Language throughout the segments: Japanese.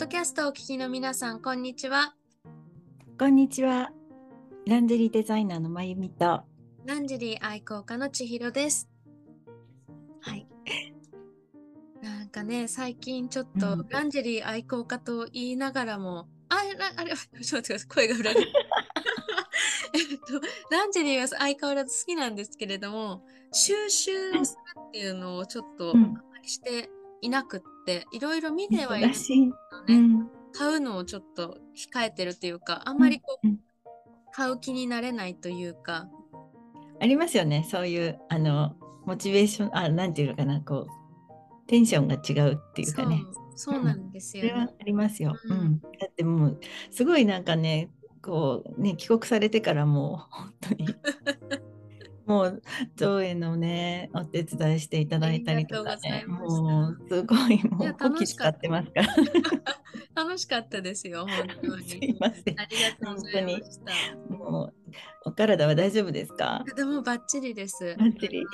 ドキャストをお聞きの皆さん、こんにちは。こんにちは。ランジェリーデザイナーのまゆみと。ランジェリー愛好家の千尋です。はい。なんかね、最近ちょっと、うんランジェリー愛好家と言いながらも、あ、らあれ、ちょっと待ってください、声が裏切る。えっと、ランジェリーは相変わらず好きなんですけれども、収集をするっていうのをちょっとあまりしていなくって、いろいろ見てはいる。のね、うん。買うのをちょっと控えてるというか、あんまりこう、うん買う気になれないというか、ありますよね。そういうあのモチベーションあなんていうのかなこうテンションが違うっていうかね。そうなんですよね。それはありますよ。ううんん。だってもうすごいなんかねこうね帰国されてからもう本当にもう上映のねお手伝いしていただいたりとかねもうすごいもうこき使ってますから。楽しかったですよ、本当に。すいません。ありがとうございました。もうお体は大丈夫ですか？でもバッチリです。バッチリ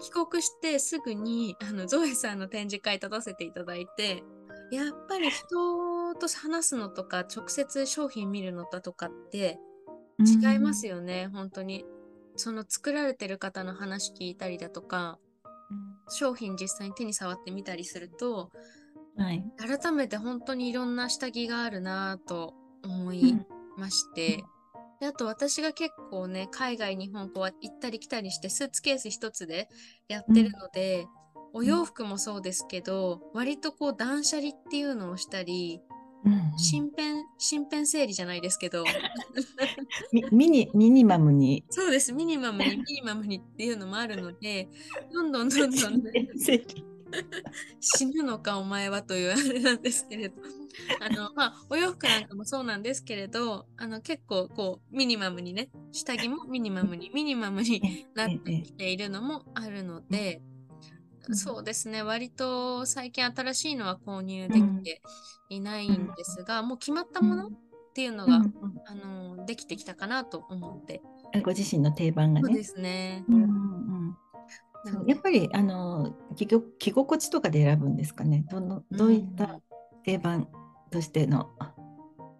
帰国してすぐにあのゾエさんの展示会立たせていただいて、やっぱり人と話すのとか直接商品見るのだとかって違いますよね、本当に。その作られてる方の話聞いたりだとか、商品実際に手に触ってみたりすると、うん。はい。改めて本当にいろんな下着があるなぁと思いまして、であと私が結構ね海外日本こう行ったり来たりしてスーツケース一つでやってるので、お洋服もそうですけど割とこう断捨離っていうのをしたりうんうん身辺身辺整理じゃないですけど。ミミニミニマムに。そうです。ミニマムに ミニマムにっていうのもあるのでどんどんどんどん、ね、死ぬのかお前はというあれなんですけれど。あのまあお洋服なんかもそうなんですけれどあの結構こうミニマムにね下着もミニマムにミニマムになってきているのもあるので、うんそうですね割と最近新しいのは購入できていないんですが、もう決まったものっていうのが、うんあのできてきたかなと思って、うんご自身の定番がね。そうですね。うんうんやっぱりあの着こ着心地とかで選ぶんですかね。どのどういった定番としての。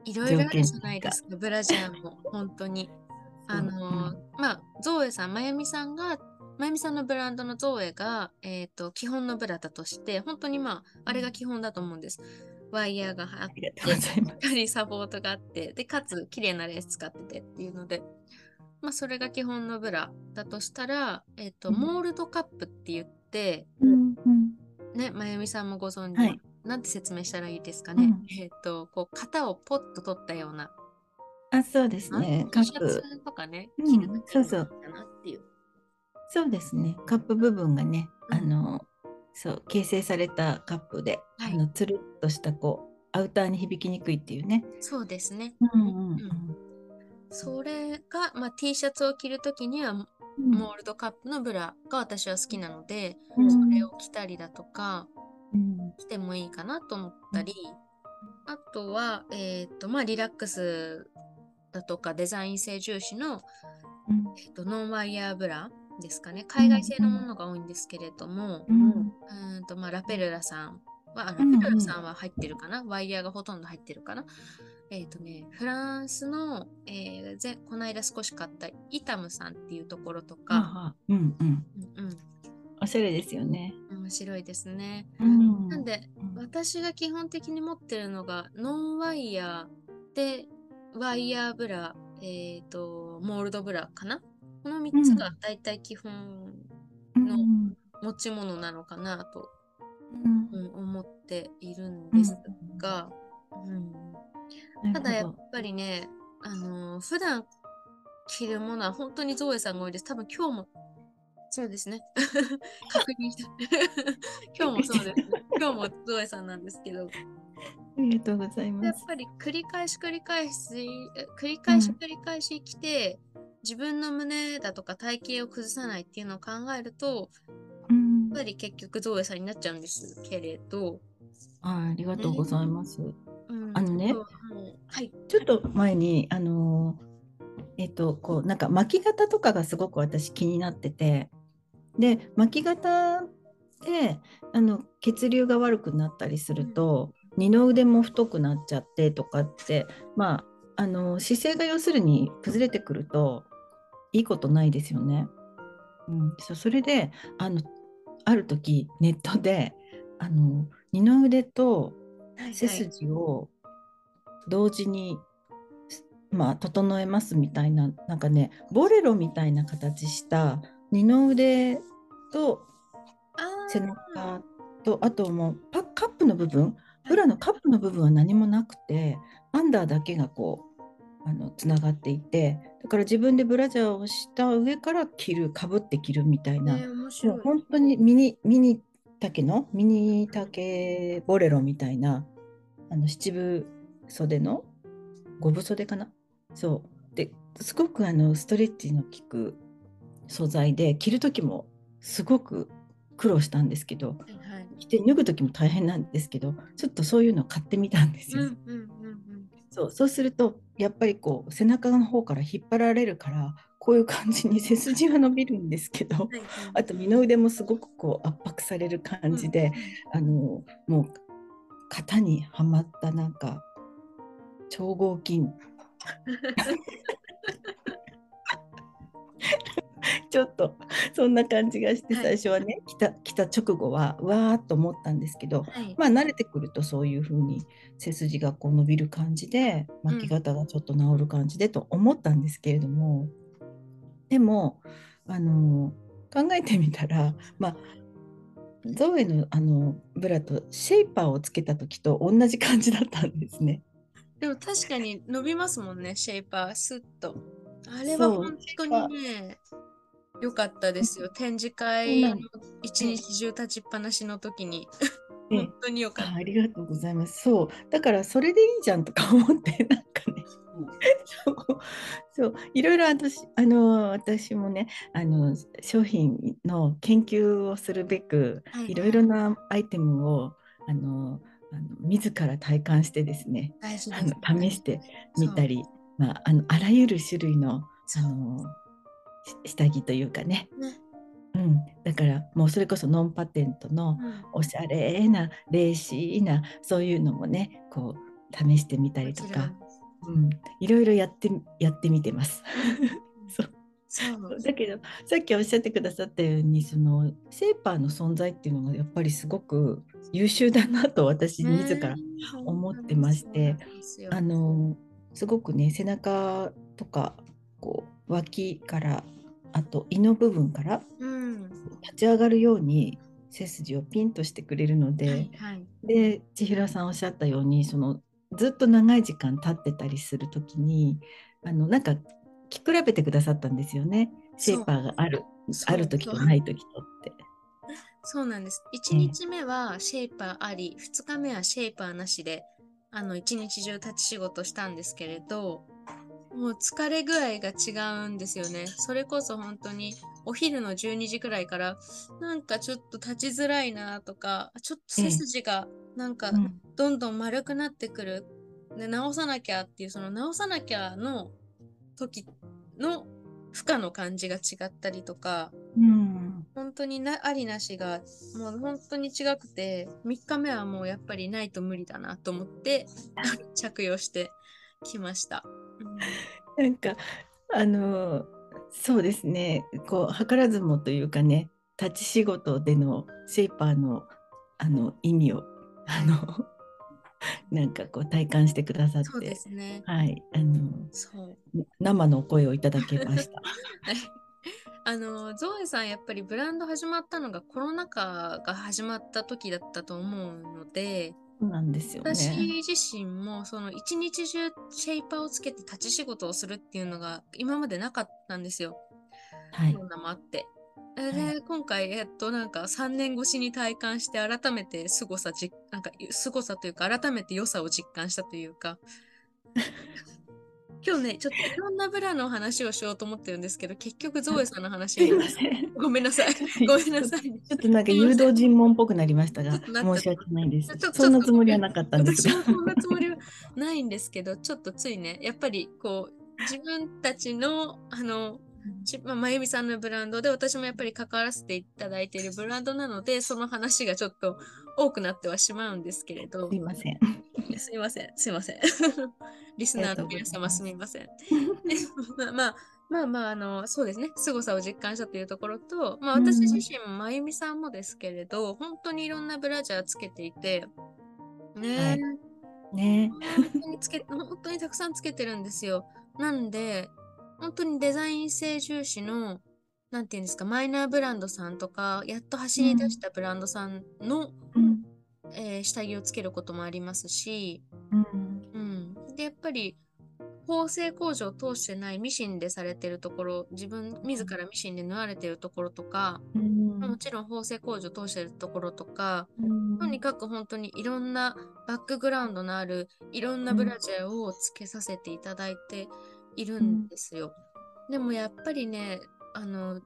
いろいろあるじゃないですか、ブラジャーも本当に。あのーまあ、ゾーエさん、まゆみさんが、まゆみさんのブランドのゾーエが、えっ、と、基本のブラだとして、本当にまあ、あれが基本だと思うんです。ワイヤーがあっありがて、とうございます。しっかりサポートがあって、で、かつ、綺麗なレース使っててっていうので、まあ、それが基本のブラだとしたら、えっ、と、うんモールドカップって言って、うんうんね、まゆみさんもご存知、はいなんて説明したらいいですかね。うんえっ、と、こう、型をポッと取ったような、あそうですね。シャツとかね、うん着る時そうそうだなっていう。そうですね。カップ部分がね、うん。あのそう形成されたカップで、はい。あのつるっとしたこうアウターに響きにくいっていうね。そうですね。うんうんうん。それが、まあ、T シャツを着るときには、うん。モールドカップのブラが私は好きなので、うん。それを着たりだとか、うん。着てもいいかなと思ったり、あとは、えっ、と、まあ、リラックスだとかデザイン性重視の、うん。えーとノンワイヤーブラですかね。海外製のものが多いんですけれども、うんうーんと、まあ、ラペルラさんは、あラうんうんペルラさんは入ってるかな、ワイヤーがほとんど入ってるかな？えっ、とね、フランスの、えーぜこの間少し買ったイタムさんっていうところとか、ああ。うんうん。うんおしゃれですよね。うん、面白いですね。うん。なんで、うん。私が基本的に持ってるのが、ノンワイヤーで、ワイヤーブラ、えっ、と、モールドブラかな？この3つがだいたい基本のうん持ち物なのかなと、うんうん思っているんですが、うんただやっぱりね、あのー普段着るものは本当にゾエさんが多いです。多分今日も、そうですね。確認した。今日もそうです、ね。今日もゾエさんなんですけど、ありがとうございやます。っぱり繰り返し繰り返し、え繰り返し繰り返し着て、自分の胸だとか体型を崩さないっていうのを考えると、うんやっぱり結局ゾエさんになっちゃうんですけれど、はいありがとうございます。うんあのねそうもうはい。ちょっと前にあのえっとこうなんか巻き方とかがすごく私気になっててで巻き方であの血流が悪くなったりすると、二の腕も太くなっちゃってとかってまああの姿勢が要するに崩れてくるといいことないですよね。うん、そそれであのある時ネットであの二の腕と背筋を同時に、まあ、整えますみたいななんかねボレロみたいな形した二の腕と背中とあともうパカップの部分ブラのカップの部分は何もなくてアンダーだけがこうあのつながっていてだから自分でブラジャーをした上から着るかぶって着るみたいな、えー、もう本当にミニミニ丈のミニ丈ボレロみたいなあの七分袖の五分袖かな？そう。ですごくあのストレッチの効く素材で着る時もすごく苦労したんですけど、はい、着て脱ぐ時も大変なんですけどちょっとそういうのを買ってみたんですよ。うんうんうんうん、そうそうするとやっぱりこう背中の方から引っ張られるからこういう感じに背筋は伸びるんですけど、はいはい、あと二の腕もすごくこう圧迫される感じで、うん、あのもう型にはまったなんか超合金 ちょっとそんな感じがして最初はね、来た来た直後はうわーっと思ったんですけど、はい、まあ慣れてくるとそういう風に背筋がこう伸びる感じで巻き方がちょっと治る感じでと思ったんですけれども、うん、でもあの考えてみたらまあゾウエのあのブラとシェイパーをつけた時と同じ感じだったんですね。でも確かに伸びますもんね、シェイパー、スッと。あれは本当にね、よかったですよ。展示会の一日中立ちっぱなしの時に。本当によかった、あ。りがとうございます。そう。だからそれでいいじゃんとか思って、なんかね。そういろいろ私あの私もねあの商品の研究をするべく、はいろいろなアイテムをあのあの自ら体感してですねあの試してみたり、まあ、あのあらゆる種類のあの下着というかね、ね、うん、だからもうそれこそノンパテントのおしゃれなレーシーなそういうのもねこう試してみたりとか、うん、いろいろやってやってみてます。そう。だけどさっきおっしゃってくださったようにそのセーパーの存在っていうのがやっぱりすごく優秀だなと私自ら思ってまして、あのすごくね背中とかこう脇からあと胃の部分から立ち上がるように背筋をピンとしてくれるので、はいはい、で千尋さんおっしゃったようにそのずっと長い時間立ってたりする時にあのなんか着比べてくださったんですよね。シェイパーがあるある時とない時とって。そうなんです。1日目はシェイパーあり、2日目はシェイパーなしで、あの、一日中立ち仕事したんですけれど、もう疲れ具合が違うんですよね。それこそ本当にお昼の12時くらいからなんかちょっと立ちづらいなとかちょっと背筋がなんかどんどん丸くなってくる。で直さなきゃっていうその直さなきゃの時の負荷の感じが違ったりとか、うん、本当になありなしがもう本当に違くて3日目はもうやっぱりないと無理だなと思って 着用してきました。なんかあのそうですね。こう図らずもというかね立ち仕事でのシェイパーのあの意味をあの なんかこう体感してくださってそうですね。はいあの生の声をいただけました。あのゾエさんやっぱりブランド始まったのがコロナ禍が始まった時だったと思うのでそうなんですよね。私自身もその一日中シェイパーをつけて立ち仕事をするっていうのが今までなかったんですよ。はい。コロナもあって。で、はい、今回、えっと、なんか3年越しに体感して改めて凄さじ、なんか凄さというか改めて良さを実感したというか 今日ね、ちょっといろんなブラの話をしようと思ってるんですけど、結局ゾエさんの話にごめんなさい。ごめんなさい。ちょっとなんか誘導尋問っぽくなりましたが、申し訳ないです。そんなつもりはなかったんですが。そんなつもりはないんですけど、ちょっとついね、やっぱりこう、自分たちの、あの、しまあ、まゆみさんのブランドで私もやっぱり関わらせていただいているブランドなのでその話がちょっと多くなってはしまうんですけれど。すいません。すいません。すいません。リスナーの皆様すみません。まあまあまあまああのそうですね。凄さを実感したというところと、まあ、私自身もまゆみさんもですけれど、本当にいろんなブラジャーつけていて。ね、はい。ね。本当につけ本当にたくさんつけてるんですよ。なんで、本当にデザイン性重視の、なんていうんですか、マイナーブランドさんとか、やっと走り出したブランドさんの、うんえー下着をつけることもありますし、うん。うん、で、やっぱり、縫製工場を通してないミシンでされてるところ、自分自らミシンで縫われてるところとか、うん。もちろん縫製工場を通してるところとか、うん。とにかく本当にいろんなバックグラウンドのあるいろんなブラジャーをつけさせていただいているんですよ。でもやっぱりね、あの、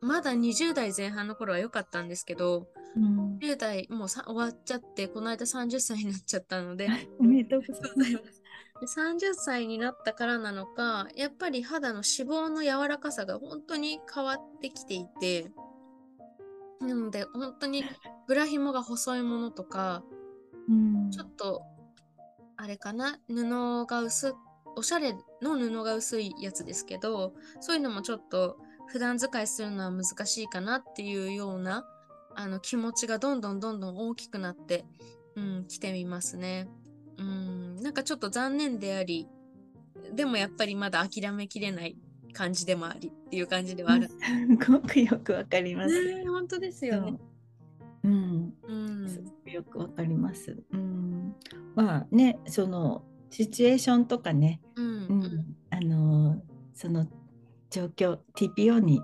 まだ20代前半の頃は良かったんですけど、うん。10代もうさ終わっちゃって、この間30歳になっちゃったので、おめでとうございます。で30歳になったからなのか、やっぱり肌の脂肪の柔らかさが本当に変わってきていて、なので本当にブラ紐が細いものとか、うん。ちょっと、あれかな、布が薄、おしゃれの布が薄いやつですけど、そういうのもちょっと普段使いするのは難しいかなっていうようなあの気持ちがどんどんどんどん大きくなって、うん、来てみますね。うん、なんかちょっと残念であり、でもやっぱりまだ諦めきれない感じでもありっていう感じではある。すごくよくわかります。ねえ本当ですよね。そううん、うんすごくよくわかります。うん、まあね、そのシチュエーションとかね、うんううんん、あのその状況 TPO に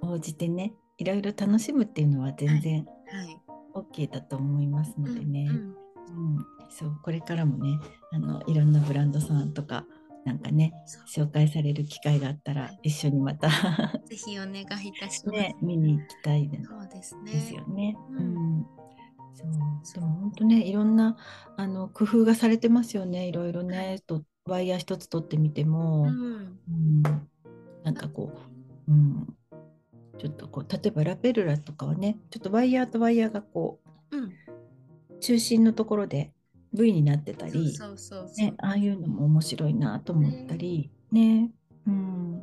応じてね、いろいろ楽しむっていうのは全然はい。OK だと思いますのでね。うんうん、そうこれからもね、あのいろんなブランドさんとかなんかね、紹介される機会があったら一緒にまた ぜひお願いいたします。ね見に行きたいでそうですね。ですよね。ううん。ん。そうでも本当ねいろんなあの工夫がされてますよね。いろいろねとワイヤー一つ取ってみても、うん。うん。なんかこう、うん、ちょっとこう例えばラペルラとかはねちょっとワイヤーとワイヤーがこうん。う中心のところで V になってたり。ね、ああいうのも面白いなと思ったりね、うん、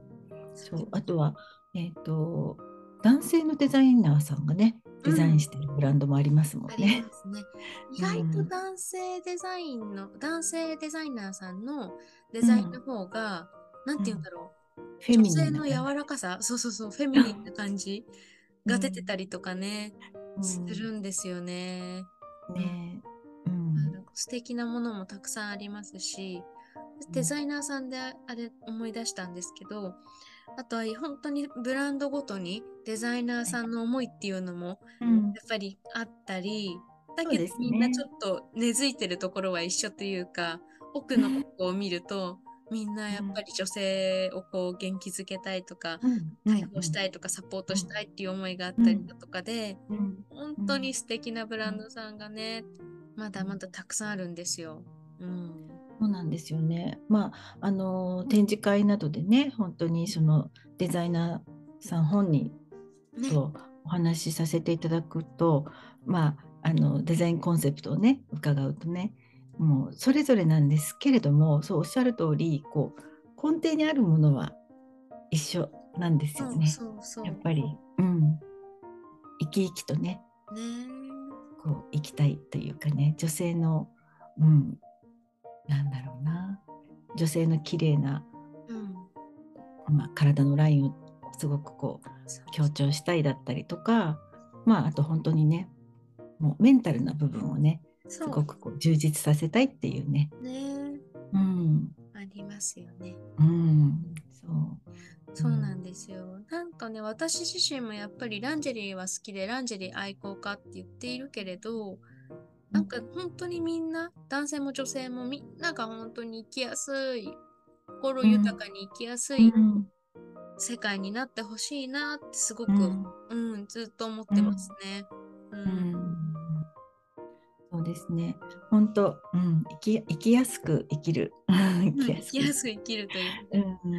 そうあとは、えっと男性のデザイナーさんがねデザインしてるブランドもありますもんね。ますね。意外と男性デザインの、男性デザイナーさんのデザインの方が、なんて言うんだろう。フェミニ女性の柔らかさ、そうそうそう、フェミニンな感じが出てたりとかね、じするんですよね。うん。ね。うあんの素敵なものもたくさんありますし、デザイナーさんであれ思い出したんですけど、あとは本当にブランドごとにデザイナーさんの思いっていうのもうん。やっぱりあったり、うですね。けどみんなちょっと根付いてるところは一緒というか、奥の奥を見ると、みんなやっぱり女性をこう元気づけたいとか、うん解放したいとかサポートしたいっていう思いがあったりだとかで、うん本当に素敵なブランドさんがね、まだまだたくさんあるんですよ。うん。そうなんですよね。まああの展示会などでね本当にそのデザイナーさん本人ね。とお話しさせていただくと、まあ、あのデザインコンセプトをね伺うとねもうそれぞれなんですけれどもそうおっしゃる通りこう根底にあるものは一緒なんですよね。やっぱり、うん、生き生きとねね。こう生きたいというかね女性の、うん、なんだろうな。女性の綺麗な、うん。まあ、体のラインをすごくこう強調したいだったりとか、まあ、あと本当にねもうメンタルな部分をねそすごくこう充実させたいっていうね、うね。うんありますよね。うん、そうそうなんですよ。なんかね、私自身もやっぱりランジェリーは好きで、ランジェリー愛好家って言っているけれど、なんか本当にみんな、男性も女性もみんなが本当に生きやすい、心豊かに生きやすいうん世界になってほしいなってすごく、ううんん、ずっと思ってますね。う。うんんそうですね。本当、うん、生き生きやすく生きる。生うん きやすく。生きやすく生きるという。うん、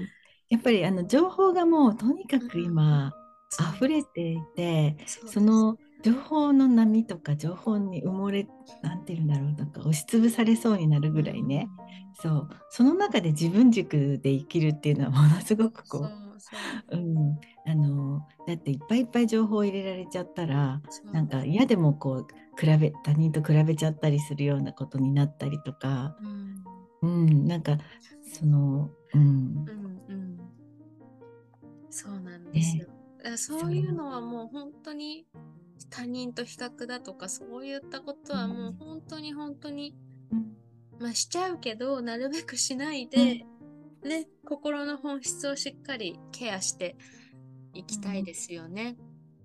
やっぱりあの情報がもうとにかく今そう。溢れていて、そその情報の波とか情報に埋もれなんていうんだろうなんか押しつぶされそうになるぐらいね、そう。その中で自分軸で生きるっていうのはものすごくこそうう、うん、あのだっていっぱいいっぱい情報を入れられちゃったらなんか嫌でもこう比べ他人と比べちゃったりするようなことになったりとか、うん。うん、なんかその、うん。う、んうん。そうなんですよ。だからそういうのはもう本当に他人と比較だとかそういったことはもう本当に本当に、まあしちゃうけどなるべくしないで、ね心の本質をしっかりケアしていきたいですよね。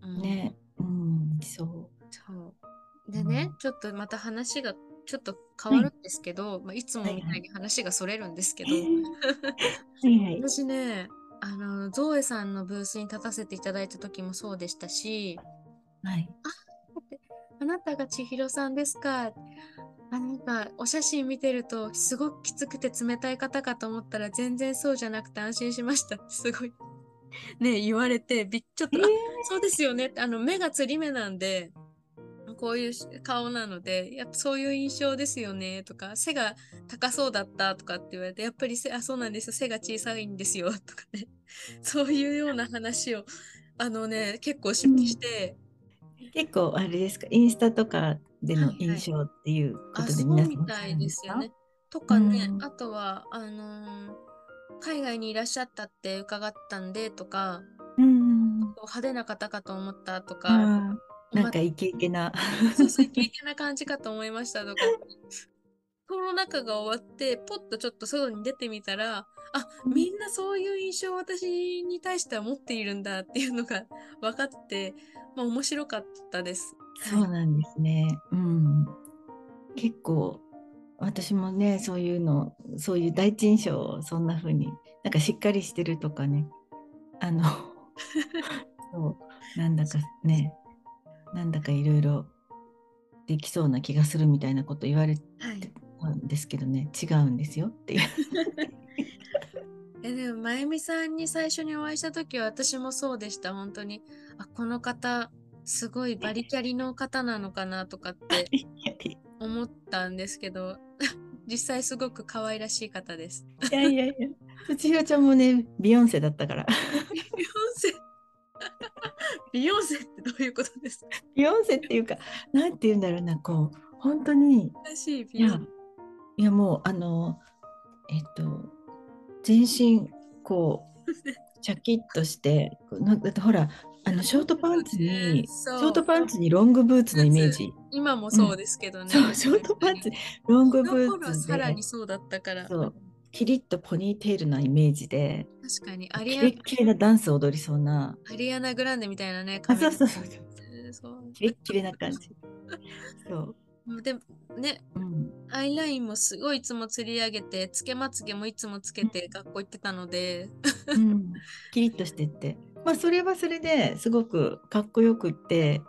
うん。ね、うん、そう。ね、ちょっとまた話がちょっと変わるんですけど、いまあ、いつもみたいに話がそれるんですけど、はいはい。私ねあのゾエさんのブースに立たせていただいた時もそうでしたしはい。「あなたが千尋さんですか?」あなんかお写真見てるとすごくきつくて冷たい方かと思ったら全然そうじゃなくて安心しました。すごい。ね言われてびっちょっと、えー。あそうですよね。あの目がつり目なんでこういうし顔なのでやっぱそういう印象ですよねとか背が高そうだったとかって言われてやっぱり背あそうなんですよ背が小さいんですよとかね。そういうような話をあのね結構しうん。結構あれですか、インスタとかでのはいはい。印象っていうこあとで皆さんみたいですよね。とかかね、うん。あとはあのー海外にいらっしゃったって伺ったんでとかうん。派手な方かと思ったとか、なんかまイケイケな。そうそうイケイケな感じかと思いましたとかコロナ禍が終わってポッとちょっと外に出てみたらあみんなそういう印象を私に対しては持っているんだっていうのが 分かって、まあ、面白かったです。そうなんですね。うん。結構私もね、そういうの、そういう第一印象をそんな風に、なんかしっかりしてるとかね、あの、そう、なんだかね、なんだかいろいろできそうな気がするみたいなこと言われはいたんですけどね、違うんですよっていう。えでも、まゆみさんに最初にお会いした時は私もそうでした、本当に。あ、この方、すごいバリキャリの方なのかなとかって い思ったんですけど、実際すごく可愛らしい方です。やいやいや、千尋ちゃんもね、ビヨンセだったから。ビヨンセビヨンセってどういうことですか？ビヨンセっていうか、なんて言うんだろうな、こう、本当に、いやいやもう、あの、えっと、全身、こう、シャキッとして、なんだってほら、あの、ショートパンツに、ショートパンツにロングブーツのイメージ。今もそうですけどね。そう、ショートパンツにロングブこの頃ーツでさらに、そうだったから。そうキリッとポニーテールなイメージで、確かにアリアキレッキレなダンスを踊りそうな、アリアナ・グランデみたいなね、あ、そうそう髪そう。そう、キレッキレな感じ。そう。でね、うん、アイラインもすごいいつも釣り上げて、つけまつげもいつもつけて学校行ってたので、うん、キリッとしてって。まあ、それはそれですごくかっこよくって、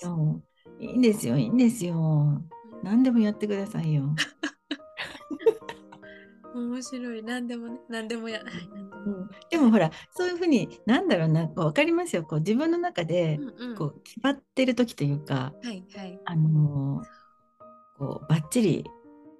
そう。いいんですよ、いいんですよ。何でもやってくださいよ。面白い。何でもね、何でもや。はい何でもうん、でもほら、そういうふうに、なんだろうな、こう分かりますよ。こう自分の中でうんうん。こう決まってる時というか、はいはい。あのーこうバッチリ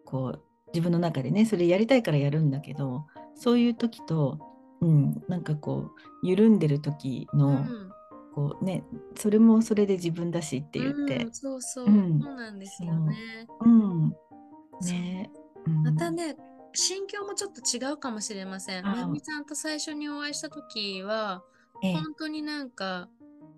こう自分の中でね、それやりたいからやるんだけど、そういう時と、うん、なんかこう緩んでる時の、うんこうね、それもそれで自分だしって言って。うん、、そうそう、うん。そうなんですよね。う。ん、ね、うん。またね、心境もちょっと違うかもしれません。まゆみさんと最初にお会いした時は、ええ。本当になんか、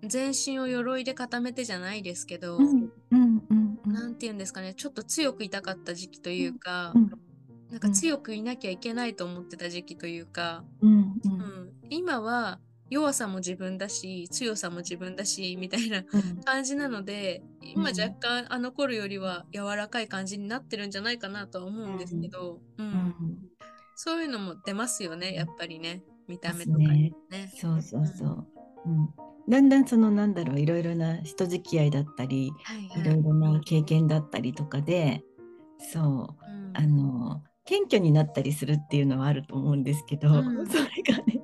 全身を鎧で固めてじゃないですけど、うんうんうんうん。なんて言うんですかね、ちょっと強くいたかった時期というか、うんなんか強くいなきゃいけないと思ってた時期というか、うんううんん、今は弱さも自分だし、強さも自分だし、みたいなうん。感じなので、今うん若干あの頃よりは柔らかい感じになってるんじゃないかなとは思うんですけど、うん。うんそういうのも出ますよね、やっぱりね、見た目でとかすね。ね。そうそうそう。うん、だんだんそのなんだろういろいろな人付き合いだったりはいはい。いろいろな経験だったりとかでそう。うん。あの謙虚になったりするっていうのはあると思うんですけど、うん。それがね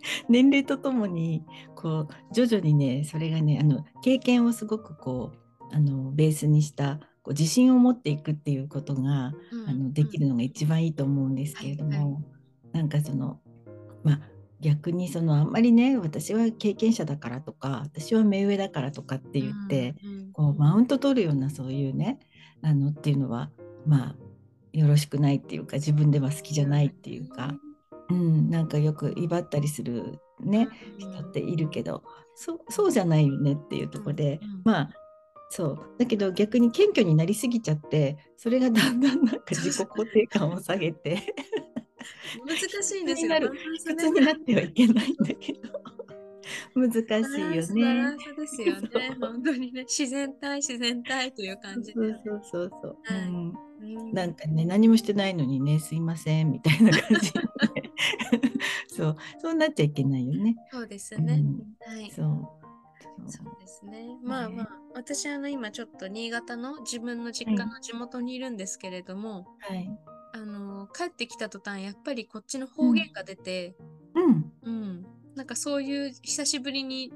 年齢とともにこう徐々にねそれがねあの経験をすごくこうあのベースにしたこう自信を持っていくっていうことが、うん。あのできるのが一番いいと思うんですけれども、はいはなんかそのまあ逆にそのあんまりね私は経験者だからとか私は目上だからとかって言って、うんうん。こうマウント取るようなそういうねあのっていうのはまあよろしくないっていうか自分では好きじゃないっていうか、うん、なんかよく威張ったりするね、うん人っているけどそうそうじゃないよねっていうところで、まあそう。だけど逆に謙虚になりすぎちゃってそれがだんだんなんか 自己肯定感を下げて。難しいんですよ。普ね。通になってはいけないんだけど。難しいよバランスね。ですよね。本当にね、自然体、自然体という感じで。そうそうそうそう、はい。うん。うん。なんかね何もしてないのにねすいませんみたいな感じ。で そうそうなっちゃいけないよね。そうですね。うんはい。そうそうですね。まあまあ、私あの今ちょっと新潟の自分の実家の地元にいるんですけれども、はい。あの帰ってきた途端やっぱりこっちの方言が出て、うん。うん、なんかそういう久しぶりに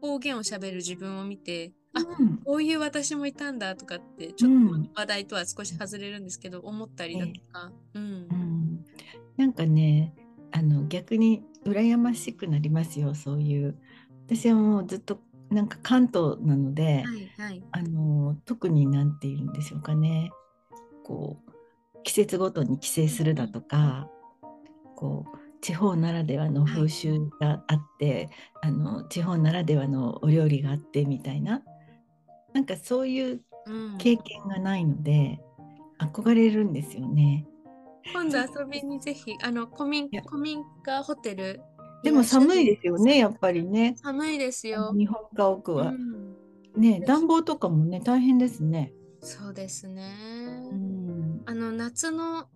方言をしゃべる自分を見て、あうんこういう私もいたんだとかってちょっうんと話題とは少し外れるんですけど、思ったりだとか、うんうん、なんかねあの逆に羨ましくなりますよそういう。私はもうずっとなんか関東なので、はいはい。あの特に何て言うんでしょうかね。こう季節ごとに帰省するだとか、こう地方ならではの風習があって、あの地方ならではのお料理があってみたいな。なんかそういううん、経験がないので憧れるんですよね。今度遊びにぜひあの古民古民家ホテルでも寒いでですよねやっぱりね。寒いですよ、日本家屋は、うん、ね暖房とかもね大変ですね。そうですね、うん、あの夏の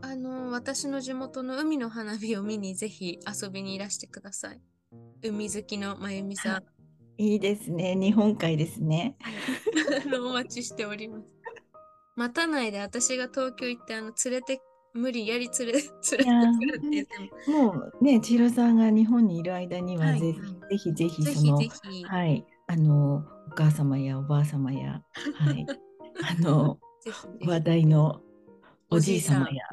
あの私の地元の海の花火を見にぜひ遊びにいらしてください。海好きのまゆみさん。い。いですね。日本海ですね。お待ちしております。待たないで私が東京行ってあの連れて無理やり連れ連れてって言ももうね千尋さんが日本にいる間にははい。ぜ,、はいぜひぜひそのはいあのお母様やおばあ様やはい あの話題のおじい様や。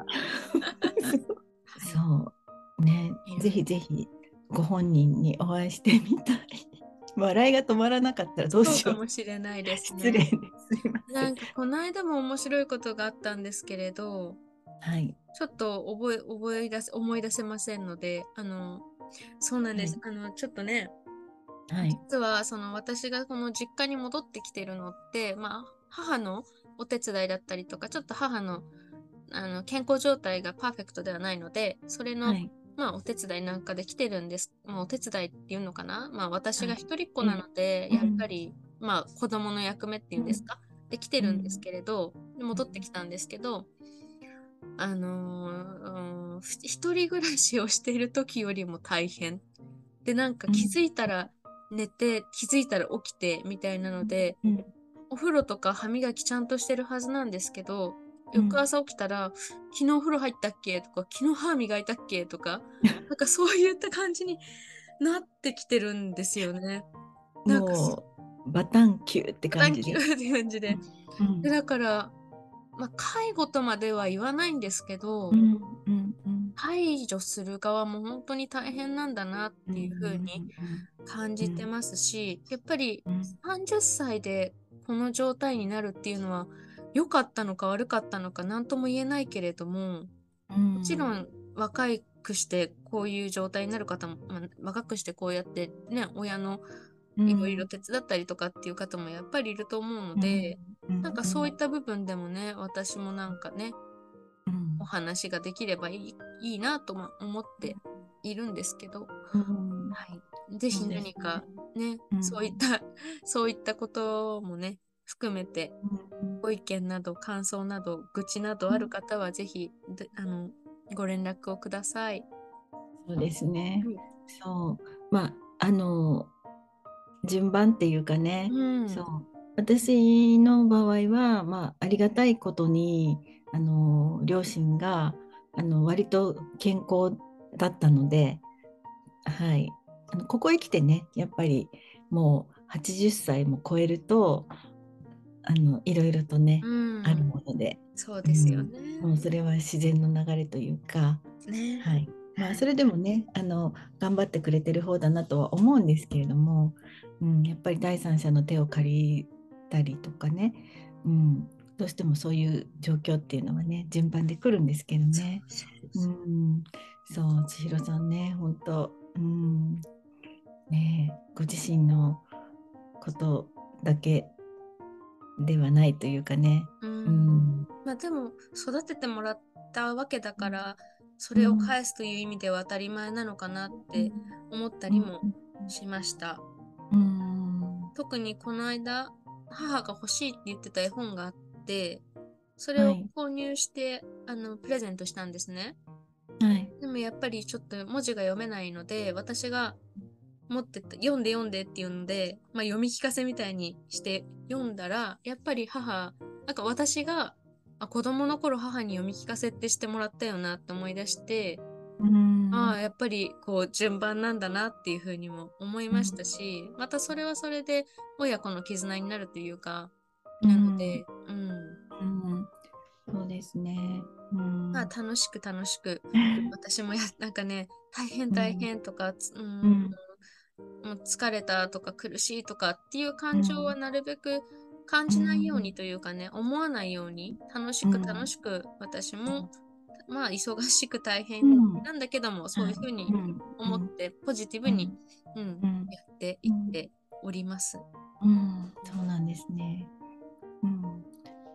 そうねぜひぜひご本人にお会いしてみたい。笑いが止まらなかったらどうしよう。かもしれないです失礼です。なんかこの間も面白いことがあったんですけれど、はい。ちょっと覚え覚え出せ思い出せませんので、あのそうなんです。あのちょっとね、はい。実はその私がこの実家に戻ってきてるのって、まあ母のお手伝いだったりとか、ちょっと母のあの健康状態がパーフェクトではないので、それの、はい。まあお手伝いなんかで来てるんです。まあお手伝いっていうのかな？まあ私がはい一人っ子なので、うんやっぱり、まあ子供の役目っていうんですか？で来てるんですけれど、で戻ってきたんですけど、あのーうんふ一人暮らしをしている時よりも大変。で、なんか気づいたら寝て、気づいたら起きてみたいなので、うんお風呂とか歯磨きちゃんとしてるはずなんですけど、うん翌朝起きたら、昨日お風呂入ったっけとか、昨日歯磨いたっけとか、なんかそういった感じになってきてるんですよね。なんかもうバタンキューって感じで。短期って感じで。うんでだから、まあ、介護とまでは言わないんですけど、うんうんうん。介助する側も本当に大変なんだなっていうふうに感じてますし、やっぱりうん30歳でこの状態になるっていうのは良かったのか悪かったのか何とも言えないけれどもうんもちろん若くしてこういう状態になる方も、まあ若くしてこうやってね親のいろいろ手伝ったりとかっていう方もやっぱりいると思うので、なんかそういった部分でもね私もなんかねうん。お話ができればいいいいなとも思っているんですけど、うん。はい、ぜひ何かねうん。そういった そういったこともね含めてうん。ご意見など感想など愚痴などある方はぜひであのご連絡をください。そうですね。うん。そう。まああの順番っていうかね、うん、そう。私の場合は、まあ、ありがたいことにあの両親があの割と健康だったので、はい、あのここへ来てねやっぱりもう80歳も超えるとあのいろいろとね、うん。あるもので、そうですよね。もうそれは自然の流れというか、ね。はい。まあ、それでもねあの頑張ってくれてる方だなとは思うんですけれども、うん、やっぱり第三者の手を借りたりとかね、うん、どうしてもそういう状況っていうのはね順番で来るんですけどね。そうん、そう千尋さんね本当、うん、ねえご自身のことだけではないというかね。ううん。んまあでも育ててもらったわけだからそれを返すという意味では当たり前なのかなって思ったりもしました。うん。特にこの間母が欲しいって言ってた絵本があってそれをはい。購入して、あのプレゼントしたんですね。はい。でもやっぱりちょっと文字が読めないので私が持ってった読んで読んでっていうので、まあ、読み聞かせみたいにして読んだらやっぱり母なんか私があ子供の頃母に読み聞かせってしてもらったよなって思い出して、うんああやっぱりこう順番なんだなっていうふうにも思いましたし、またそれはそれで親子の絆になるというかなので、うん。うんそうですね。うん。まあ楽しく楽しく 私もやなんかね大変大変とか、つうん。うん。もう疲れたとか苦しいとかっていう感情はなるべく感じないようにというかね、思わないように楽しくうん。楽しく私も、まあ忙しく大う変んなんだけども、そういうふうにうん思ってポジティブに、うんうんやっていっております。うん、そうなんですね。うん、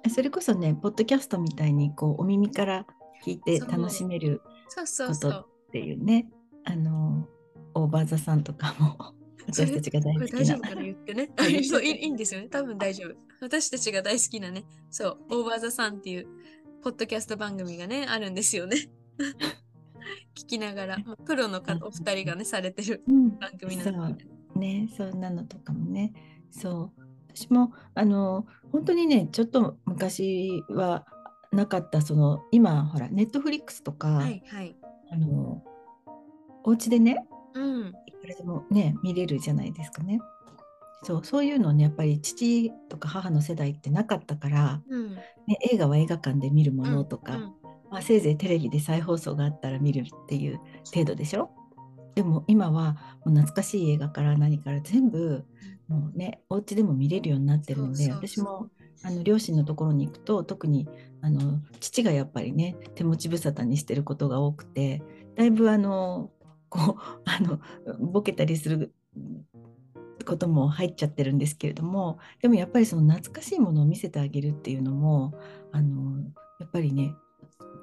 えそれこそね、ポッドキャストみたいにこうお耳から聞いて楽しめるそうそうこと。っていうね、あのオーバーザさんとかも 私たちが大好きな大丈夫。かな言ってね。そういいいいんですよね。多分大丈夫。私たちが大好きなね、そう、オーバーザさんっていうポッドキャスト番組がね、あるんですよね。聞きながら、プロの方お二人がね、されてるうん、番組なそので。うね、そんなのとかもね、そう。私もあの本当にね、ちょっと昔はなかったその今ほらネットフリックスとか、はいはい。あのお家でね、うん。いくらでもね見れるじゃないですかね。そうそういうのねやっぱり父とか母の世代ってなかったから、うん。ね、映画は映画館で見るものとか、うんまあ、せいぜいテレビで再放送があったら見るっていう程度でしょ？でも今はもう懐かしい映画から何から全部もうねお家でも見れるようになってるんでそうそうそう。私もあの両親のところに行くと特にあの父がやっぱりね手持ち無沙汰にしてることが多くてだいぶあのこうあのボケたりすることも入っちゃってるんですけれどもでもやっぱりその懐かしいものを見せてあげるっていうのもあのやっぱりね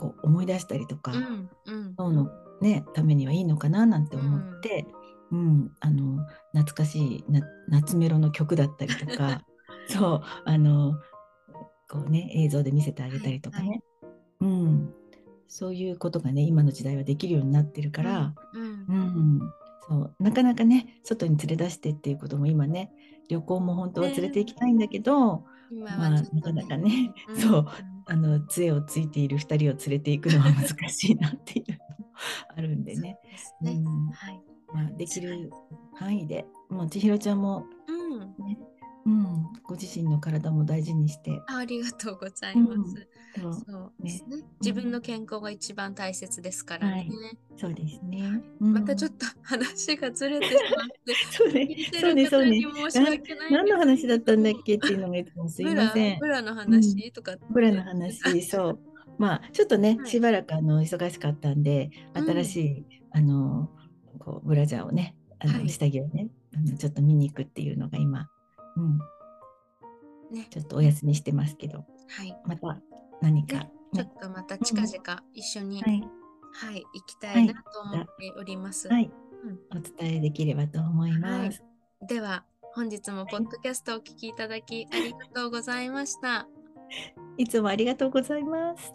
こう思い出したりとか、うん。うん。脳の、ね、ためにはいいのかななんて思って、うんあの懐かしいな夏メロの曲だったりとか そうあのこう、ね、映像で見せてあげたりとかね、うん、そういうことがね今の時代はできるようになってるから、うん。うんそうなかなかね外に連れ出してっていうことも今ね旅行も本当は連れて行きたいんだけど、今まあなかなかね、うんそうあの杖をついている2人を連れていくのは難しいなっていうのもあるんでね。で。うんはい。まあ、できる範囲で、もう千尋ちゃんも、うん。ご自身の体も大事にして、ありがとうございます。そうそうね。ね。自分の健康が一番大切ですからね。はい。そうですね。またちょっと、と話がずれてしまって、そうね。そうねそうね。何の話だったんだっけっていうのがいつもすいブラません。ブ。ラの話とかって。ブラの話、そう。まあ、ちょっとね、はい。しばらくあの忙しかったんで、うん。新しい、あの、こうブラジャーをね、あの、はい。下着をね、あのちょっと見に行くっていうのが今、うん、ね。ちょっとお休みしてますけど、はい。また何か、ちょっとまた近々一緒に、はい、はい、行きたいなと思っております。はい、うんお伝えできればと思います。では、本日もポッドキャストをお聞きいただきありがとうございました。いつもありがとうございます。